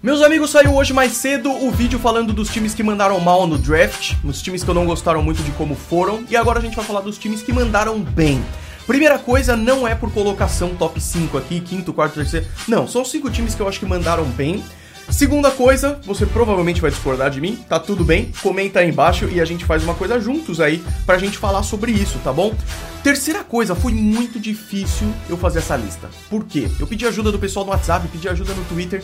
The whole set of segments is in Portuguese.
Meus amigos, saiu hoje mais cedo o vídeo falando dos times que mandaram mal no draft, os times que eu não gostaram muito de como foram, e agora a gente vai falar dos times que mandaram bem. Primeira coisa, não é por colocação top 5 aqui, quinto, quarto, terceiro. Não, são cinco times que eu acho que mandaram bem. Segunda coisa, você provavelmente vai discordar de mim, tá tudo bem? Comenta aí embaixo e a gente faz uma coisa juntos aí pra gente falar sobre isso, tá bom? Terceira coisa, foi muito difícil eu fazer essa lista. Por quê? Eu pedi ajuda do pessoal no WhatsApp, pedi ajuda no Twitter.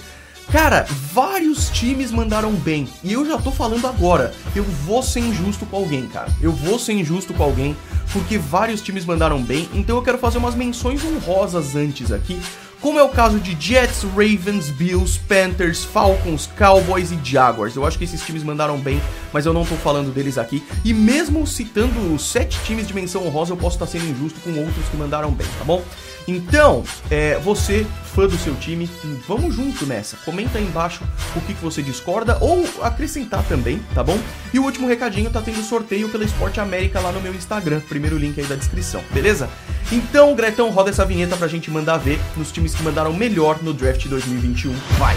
Cara, vários times mandaram bem. E eu já tô falando agora. Eu vou ser injusto com alguém, cara. Eu vou ser injusto com alguém porque vários times mandaram bem. Então eu quero fazer umas menções honrosas antes aqui. Como é o caso de Jets, Ravens, Bills, Panthers, Falcons, Cowboys e Jaguars. Eu acho que esses times mandaram bem, mas eu não tô falando deles aqui. E mesmo citando os sete times de menção honrosa, eu posso estar sendo injusto com outros que mandaram bem, tá bom? Então, é, você, fã do seu time, vamos junto nessa. Comenta aí embaixo o que, que você discorda ou acrescentar também, tá bom? E o último recadinho, tá tendo sorteio pela Esporte América lá no meu Instagram. Primeiro link aí da descrição, beleza? Então, Gretão, roda essa vinheta pra gente mandar ver nos times que mandaram melhor no draft 2021. Vai!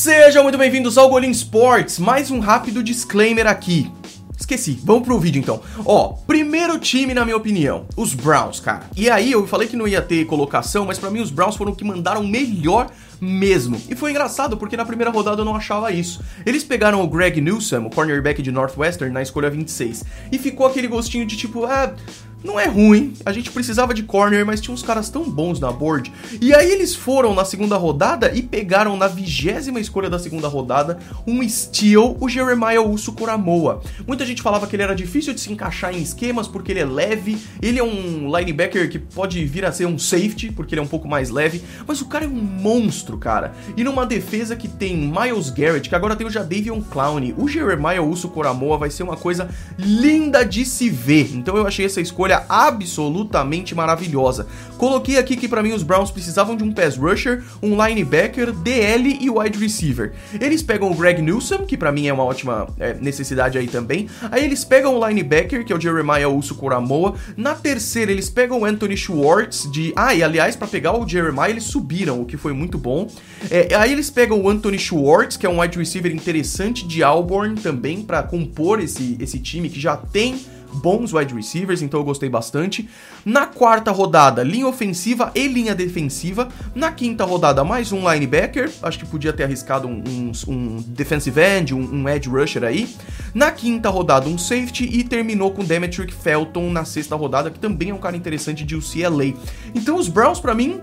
Sejam muito bem-vindos ao Golim Sports. Mais um rápido disclaimer aqui. Esqueci, vamos pro vídeo então. Ó, primeiro time na minha opinião, os Browns, cara. E aí eu falei que não ia ter colocação, mas para mim os Browns foram que mandaram melhor mesmo. E foi engraçado porque na primeira rodada eu não achava isso. Eles pegaram o Greg Newsom, o cornerback de Northwestern, na escolha 26. E ficou aquele gostinho de tipo, ah, não é ruim. A gente precisava de corner, mas tinha uns caras tão bons na board. E aí eles foram na segunda rodada e pegaram na vigésima escolha da segunda rodada um steal, o Jeremiah Uso Koramoa. Muita gente falava que ele era difícil de se encaixar em esquemas porque ele é leve. Ele é um linebacker que pode vir a ser um safety porque ele é um pouco mais leve. Mas o cara é um monstro, cara. E numa defesa que tem Miles Garrett, que agora tem o Jadavion Clowney, o Jeremiah Uso Koramoa vai ser uma coisa linda de se ver. Então eu achei essa escolha escolha absolutamente maravilhosa. Coloquei aqui que para mim os Browns precisavam de um pass rusher, um linebacker, DL e wide receiver. Eles pegam o Greg Newsom, que para mim é uma ótima é, necessidade aí também. Aí eles pegam o linebacker, que é o Jeremiah Uso Koramoa. Na terceira eles pegam o Anthony Schwartz de... Ah, e aliás, para pegar o Jeremiah eles subiram, o que foi muito bom. É, aí eles pegam o Anthony Schwartz, que é um wide receiver interessante de Auburn também, para compor esse, esse time que já tem bons wide receivers, então eu gostei bastante. Na quarta rodada, linha ofensiva e linha defensiva. Na quinta rodada, mais um linebacker. Acho que podia ter arriscado um, um, um defensive end, um, um, edge rusher aí. Na quinta rodada, um safety. E terminou com Demetric Felton na sexta rodada, que também é um cara interessante de UCLA. Então os Browns, para mim,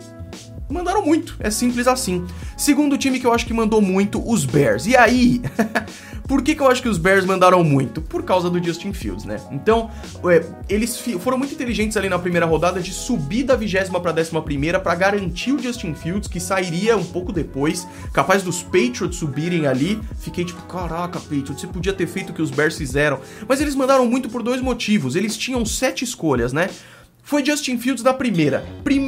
mandaram muito. É simples assim. Segundo time que eu acho que mandou muito, os Bears. E aí, Por que, que eu acho que os Bears mandaram muito? Por causa do Justin Fields, né? Então, é, eles foram muito inteligentes ali na primeira rodada de subir da vigésima para décima primeira para garantir o Justin Fields, que sairia um pouco depois, capaz dos Patriots subirem ali. Fiquei tipo, caraca, Patriots, você podia ter feito o que os Bears fizeram. Mas eles mandaram muito por dois motivos. Eles tinham sete escolhas, né? foi Justin Fields da primeira.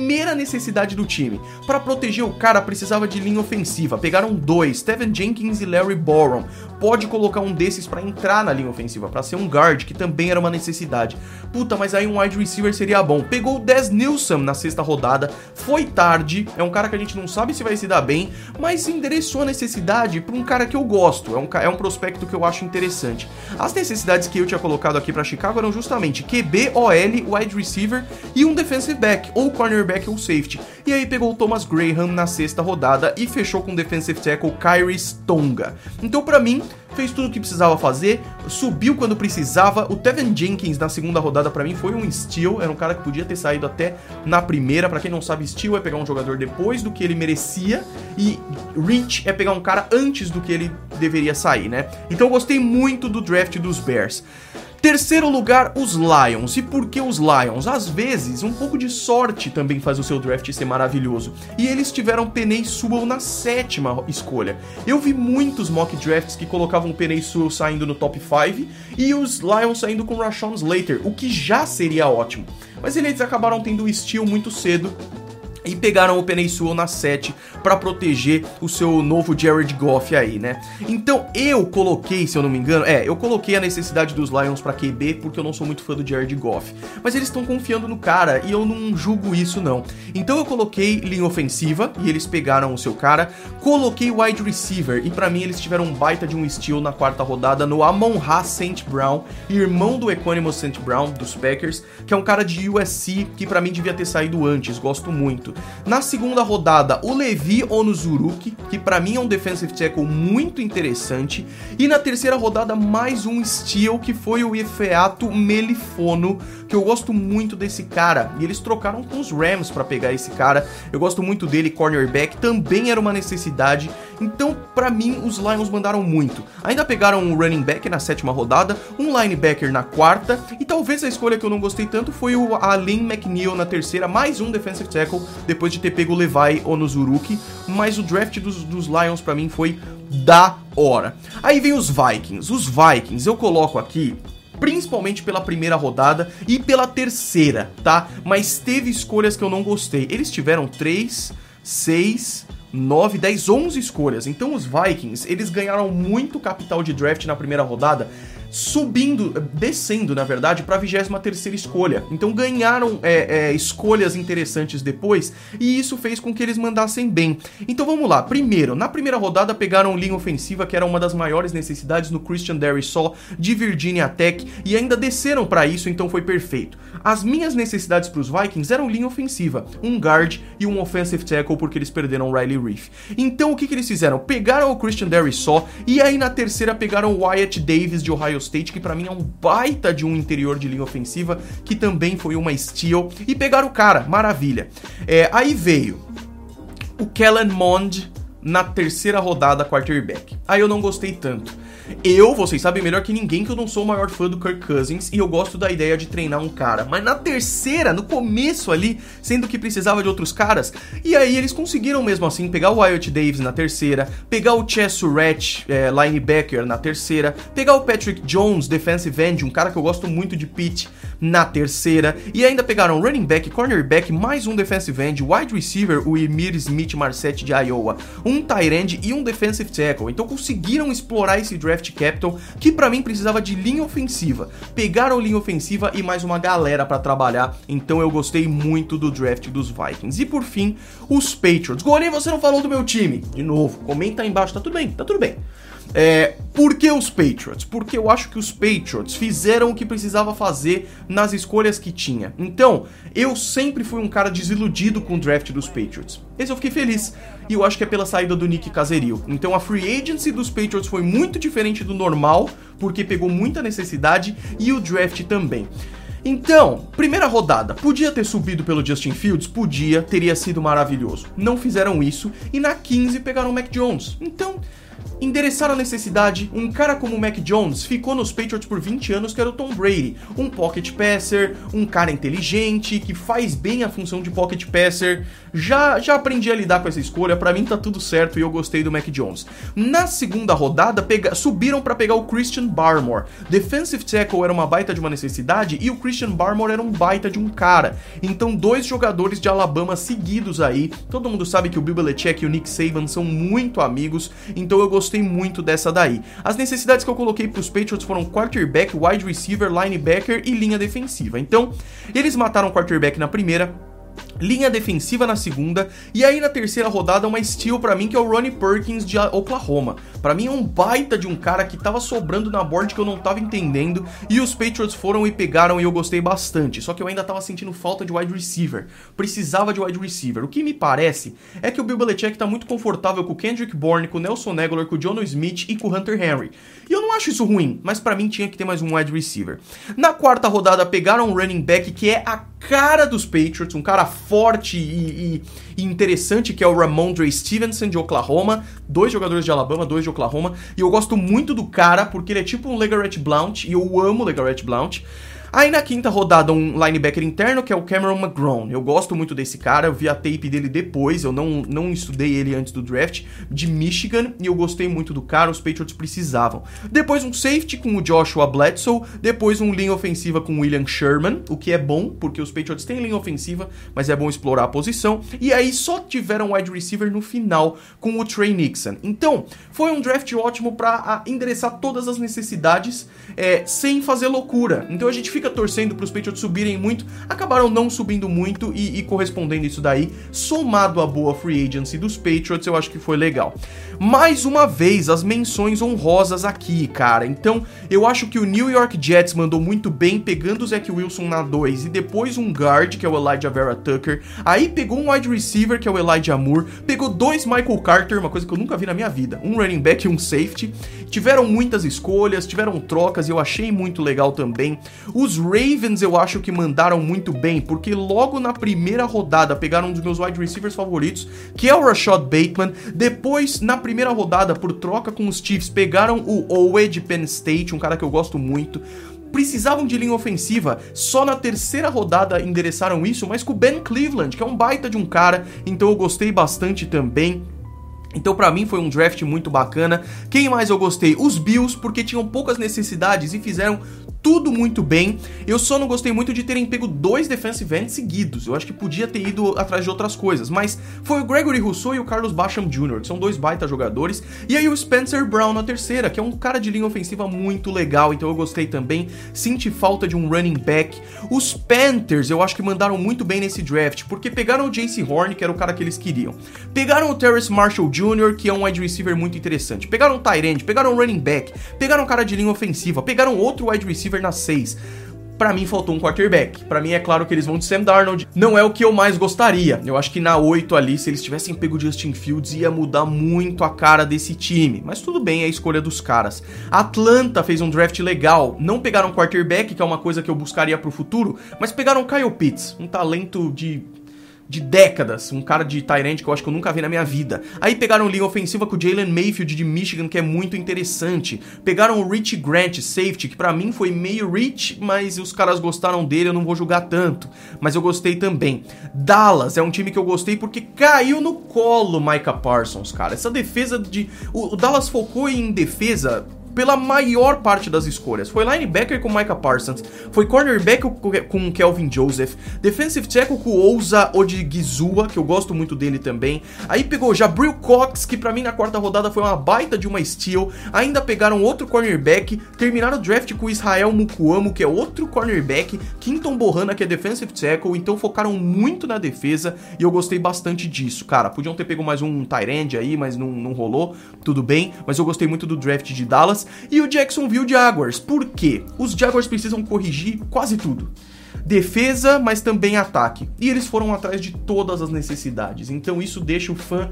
Primeira necessidade do time. Para proteger o cara, precisava de linha ofensiva. Pegaram dois, Steven Jenkins e Larry Borom. Pode colocar um desses para entrar na linha ofensiva, para ser um guard, que também era uma necessidade. Puta, mas aí um wide receiver seria bom. Pegou o Des Nilsson na sexta rodada. Foi tarde. É um cara que a gente não sabe se vai se dar bem, mas endereçou a necessidade para um cara que eu gosto. É um, é um prospecto que eu acho interessante. As necessidades que eu tinha colocado aqui para Chicago eram justamente QB, OL, wide receiver e um defensive back, ou cornerback ou safety. E aí pegou o Thomas Graham na sexta rodada e fechou com o defensive tackle Kyrie Stonga. Então, para mim, fez tudo o que precisava fazer, subiu quando precisava. O Tevin Jenkins na segunda rodada para mim foi um steal, era um cara que podia ter saído até na primeira. Para quem não sabe, steal é pegar um jogador depois do que ele merecia e reach é pegar um cara antes do que ele deveria sair, né? Então eu gostei muito do draft dos Bears. Terceiro lugar, os Lions. E por que os Lions? Às vezes, um pouco de sorte também faz o seu draft ser maravilhoso. E eles tiveram Penei Sewell na sétima escolha. Eu vi muitos mock drafts que colocavam o Penei Sewell saindo no top 5 e os Lions saindo com Rashawn Slater, o que já seria ótimo. Mas eles acabaram tendo o steal muito cedo e pegaram o Penei Sewell na 7 para proteger o seu novo Jared Goff aí, né? Então eu coloquei, se eu não me engano, é, eu coloquei a necessidade dos Lions para QB porque eu não sou muito fã do Jared Goff. Mas eles estão confiando no cara e eu não julgo isso não. Então eu coloquei linha ofensiva e eles pegaram o seu cara, coloquei wide receiver e para mim eles tiveram um baita de um steal na quarta rodada no Amon-Ra St. Brown, irmão do Equanimous St. Brown dos Packers, que é um cara de USC que para mim devia ter saído antes, gosto muito. Na segunda rodada, o Levi Onuzuruki, que para mim é um defensive tackle muito interessante. E na terceira rodada, mais um steal, que foi o Ifeato Melifono, que eu gosto muito desse cara. E eles trocaram com os Rams para pegar esse cara. Eu gosto muito dele, cornerback, também era uma necessidade. Então, para mim, os Lions mandaram muito. Ainda pegaram um running back na sétima rodada, um linebacker na quarta, e talvez a escolha que eu não gostei tanto foi o Alin McNeil na terceira, mais um defensive tackle depois de ter pego o Levi Onozuruki, mas o draft dos, dos Lions para mim foi da hora. Aí vem os Vikings. Os Vikings eu coloco aqui principalmente pela primeira rodada e pela terceira, tá? Mas teve escolhas que eu não gostei. Eles tiveram 3, 6, 9, 10, 11 escolhas. Então os Vikings, eles ganharam muito capital de draft na primeira rodada subindo, descendo, na verdade, para a 23 escolha. Então ganharam é, é, escolhas interessantes depois e isso fez com que eles mandassem bem. Então vamos lá. Primeiro, na primeira rodada pegaram linha ofensiva, que era uma das maiores necessidades no Christian Darrisaw de Virginia Tech e ainda desceram para isso, então foi perfeito. As minhas necessidades para os Vikings eram linha ofensiva, um guard e um offensive tackle porque eles perderam Riley Reef. Então o que, que eles fizeram? Pegaram o Christian Darrisaw e aí na terceira pegaram Wyatt Davis de Ohio State, que para mim é um baita de um interior de linha ofensiva, que também foi uma steal, e pegaram o cara, maravilha. É, aí veio o Kellen Mond na terceira rodada quarterback. Aí eu não gostei tanto. Eu, vocês sabem melhor que ninguém que eu não sou o maior fã do Kirk Cousins e eu gosto da ideia de treinar um cara. Mas na terceira, no começo ali, sendo que precisava de outros caras, e aí eles conseguiram mesmo assim pegar o Wyatt Davis na terceira, pegar o Chess Surratt, é, linebacker, na terceira, pegar o Patrick Jones, defensive end, um cara que eu gosto muito de pitch, na terceira, e ainda pegaram running back, cornerback, mais um defensive end, wide receiver, o Emir Smith Marset de Iowa, um tight end e um defensive tackle. Então conseguiram explorar esse draft draft capital, que para mim precisava de linha ofensiva. Pegaram linha ofensiva e mais uma galera para trabalhar, então eu gostei muito do draft dos Vikings. E por fim, os Patriots. Gorem, você não falou do meu time. De novo, comenta aí embaixo, tá tudo bem, tá tudo bem. É, por que os Patriots? Porque eu acho que os Patriots fizeram o que precisava fazer nas escolhas que tinha. Então, eu sempre fui um cara desiludido com o draft dos Patriots. Esse eu fiquei feliz. E eu acho que é pela saída do Nick Caserio. Então a free agency dos Patriots foi muito diferente do normal, porque pegou muita necessidade e o draft também. Então, primeira rodada, podia ter subido pelo Justin Fields? Podia, teria sido maravilhoso. Não fizeram isso e na 15 pegaram o Mac Jones. Então, endereçaram a necessidade. Um cara como o Mac Jones ficou nos Patriots por 20 anos, que era o Tom Brady. Um pocket passer, um cara inteligente, que faz bem a função de pocket passer. Já, já aprendi a lidar com essa escolha, para mim tá tudo certo e eu gostei do Mac Jones. Na segunda rodada, pega, subiram para pegar o Christian Barmore. Defensive tackle era uma baita de uma necessidade e o Christian Barmore era um baita de um cara. Então, dois jogadores de Alabama seguidos aí. Todo mundo sabe que o Bill Belichick e o Nick Saban são muito amigos, então eu gostei muito dessa daí. As necessidades que eu coloquei para os Patriots foram quarterback, wide receiver, linebacker e linha defensiva. Então, eles mataram o quarterback na primeira, linha defensiva na segunda e aí na terceira rodada uma steal para mim que é o Ronnie Perkins de Oklahoma. Para mim é um baita de um cara que tava sobrando na board que eu não tava entendendo e os Patriots foram e pegaram e eu gostei bastante. Só que eu ainda tava sentindo falta de wide receiver. Precisava de wide receiver. O que me parece é que o Bill Belichick tá muito confortável com o Kendrick Bourne, com o Nelson Aguilar, com o John Smith e com o Hunter Henry. E eu não acho isso ruim, mas para mim tinha que ter mais um wide receiver. Na quarta rodada pegaram um running back que é a cara dos Patriots, um cara forte e, e, interessante que é o Ramondre Stevenson de Oklahoma, dois jogadores de Alabama, dois de Oklahoma, e eu gosto muito do cara porque ele é tipo um Legarrette Blount e eu amo Legarrette Blount. Aí na quinta rodada, um linebacker interno, que é o Cameron McGrone. Eu gosto muito desse cara, eu vi a tape dele depois, eu não, não estudei ele antes do draft, de Michigan, e eu gostei muito do cara, os Patriots precisavam. Depois um safety com o Joshua Bledsoe, depois um linha ofensiva com o William Sherman, o que é bom, porque os Patriots têm linha ofensiva, mas é bom explorar a posição. E aí só tiveram wide receiver no final com o Trey Nixon. Então, foi um draft ótimo para endereçar todas as necessidades é, sem fazer loucura. Então a gente fica torcendo para os Patriots subirem muito, acabaram não subindo muito e, e correspondendo isso daí, somado à boa free agency dos Patriots, eu acho que foi legal. Mais uma vez, as menções honrosas aqui, cara. Então, eu acho que o New York Jets mandou muito bem, pegando o Zach Wilson na 2 e depois um guard, que é o Elijah Vera Tucker. Aí pegou um wide receiver, que é o Elijah Moore. Pegou dois Michael Carter, uma coisa que eu nunca vi na minha vida. Um running back e um safety. Tiveram muitas escolhas, tiveram trocas e eu achei muito legal também. Os Ravens eu acho que mandaram muito bem, porque logo na primeira rodada pegaram um dos meus wide receivers favoritos, que é o Rashad Bateman. Depois, na primeira rodada, por troca com os Chiefs, pegaram o Owe de Penn State, um cara que eu gosto muito precisavam de linha ofensiva, só na terceira rodada endereçaram isso, mas com o Ben Cleveland, que é um baita de um cara, então eu gostei bastante também. Então, para mim, foi um draft muito bacana. Quem mais eu gostei? Os Bills, porque tinham poucas necessidades e fizeram tudo muito bem. Eu só não gostei muito de terem pego dois defensive ends seguidos. Eu acho que podia ter ido atrás de outras coisas. Mas foi o Gregory Rousseau e o Carlos Basham Jr., que são dois baita jogadores. E aí o Spencer Brown na terceira, que é um cara de linha ofensiva muito legal. Então eu gostei também. Senti falta de um running back. Os Panthers, eu acho que mandaram muito bem nesse draft, porque pegaram o Jace Horn, que era o cara que eles queriam. Pegaram o Terrace Marshall Jr., que é um wide receiver muito interessante. Pegaram Tyrant, pegaram o running back, pegaram um cara de linha ofensiva, pegaram outro wide receiver receiver na 6. Para mim faltou um quarterback. Para mim é claro que eles vão de Sam Darnold. Não é o que eu mais gostaria. Eu acho que na 8 ali, se eles tivessem pego Justin Fields, ia mudar muito a cara desse time. Mas tudo bem, é a escolha dos caras. Atlanta fez um draft legal. Não pegaram quarterback, que é uma coisa que eu buscaria pro futuro, mas pegaram Kyle Pitts, um talento de de décadas, um cara de Tyrant que eu acho que eu nunca vi na minha vida. Aí pegaram linha ofensiva com o Jalen Mayfield de Michigan, que é muito interessante. Pegaram o Rich Grant, safety, que para mim foi meio rich, mas os caras gostaram dele, eu não vou julgar tanto. Mas eu gostei também. Dallas é um time que eu gostei porque caiu no colo Micah Parsons, cara. Essa defesa de. O Dallas focou em defesa pela maior parte das escolhas. Foi linebacker com Micah Parsons, foi cornerback com Kelvin Joseph, defensive tackle com Ousa Odigizua, que eu gosto muito dele também. Aí pegou Jabril Cox, que para mim na quarta rodada foi uma baita de uma steal. Ainda pegaram outro cornerback, terminaram o draft com Israel Mukuamo, que é outro cornerback, Quinton Bohanna, que é defensive tackle, então focaram muito na defesa e eu gostei bastante disso, cara. Podiam ter pego mais um tight end aí, mas não, não rolou, tudo bem, mas eu gostei muito do draft de Dallas e o Jacksonville Jaguars. Por quê? Os Jaguars precisam corrigir quase tudo defesa, mas também ataque. E eles foram atrás de todas as necessidades. Então isso deixa o fã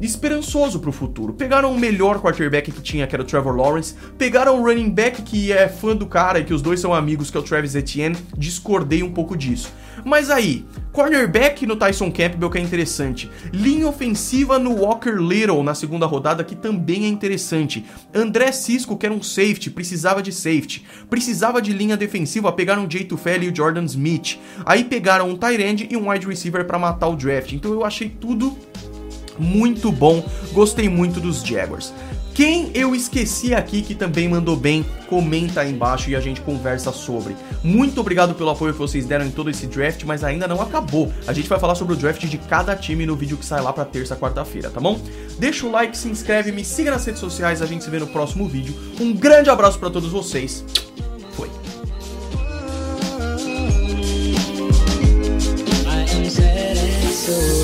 esperançoso pro futuro. Pegaram o melhor quarterback que tinha, que era o Trevor Lawrence. Pegaram o running back que é fã do cara e que os dois são amigos, que é o Travis Etienne. Discordei um pouco disso. Mas aí, cornerback no Tyson Campbell que é interessante. Linha ofensiva no Walker Little na segunda rodada que também é interessante. André Cisco, que era um safety, precisava de safety. Precisava de linha defensiva, pegaram o Jay Tufeli e o Jordan Smith. Aí pegaram um tight end e um wide receiver para matar o draft. Então eu achei tudo muito bom. Gostei muito dos Jaguars. Quem eu esqueci aqui que também mandou bem, comenta aí embaixo e a gente conversa sobre. Muito obrigado pelo apoio que vocês deram em todo esse draft, mas ainda não acabou. A gente vai falar sobre o draft de cada time no vídeo que sai lá para terça, quarta-feira, tá bom? Deixa o like, se inscreve, me siga nas redes sociais, a gente se vê no próximo vídeo. Um grande abraço para todos vocês. Fui. so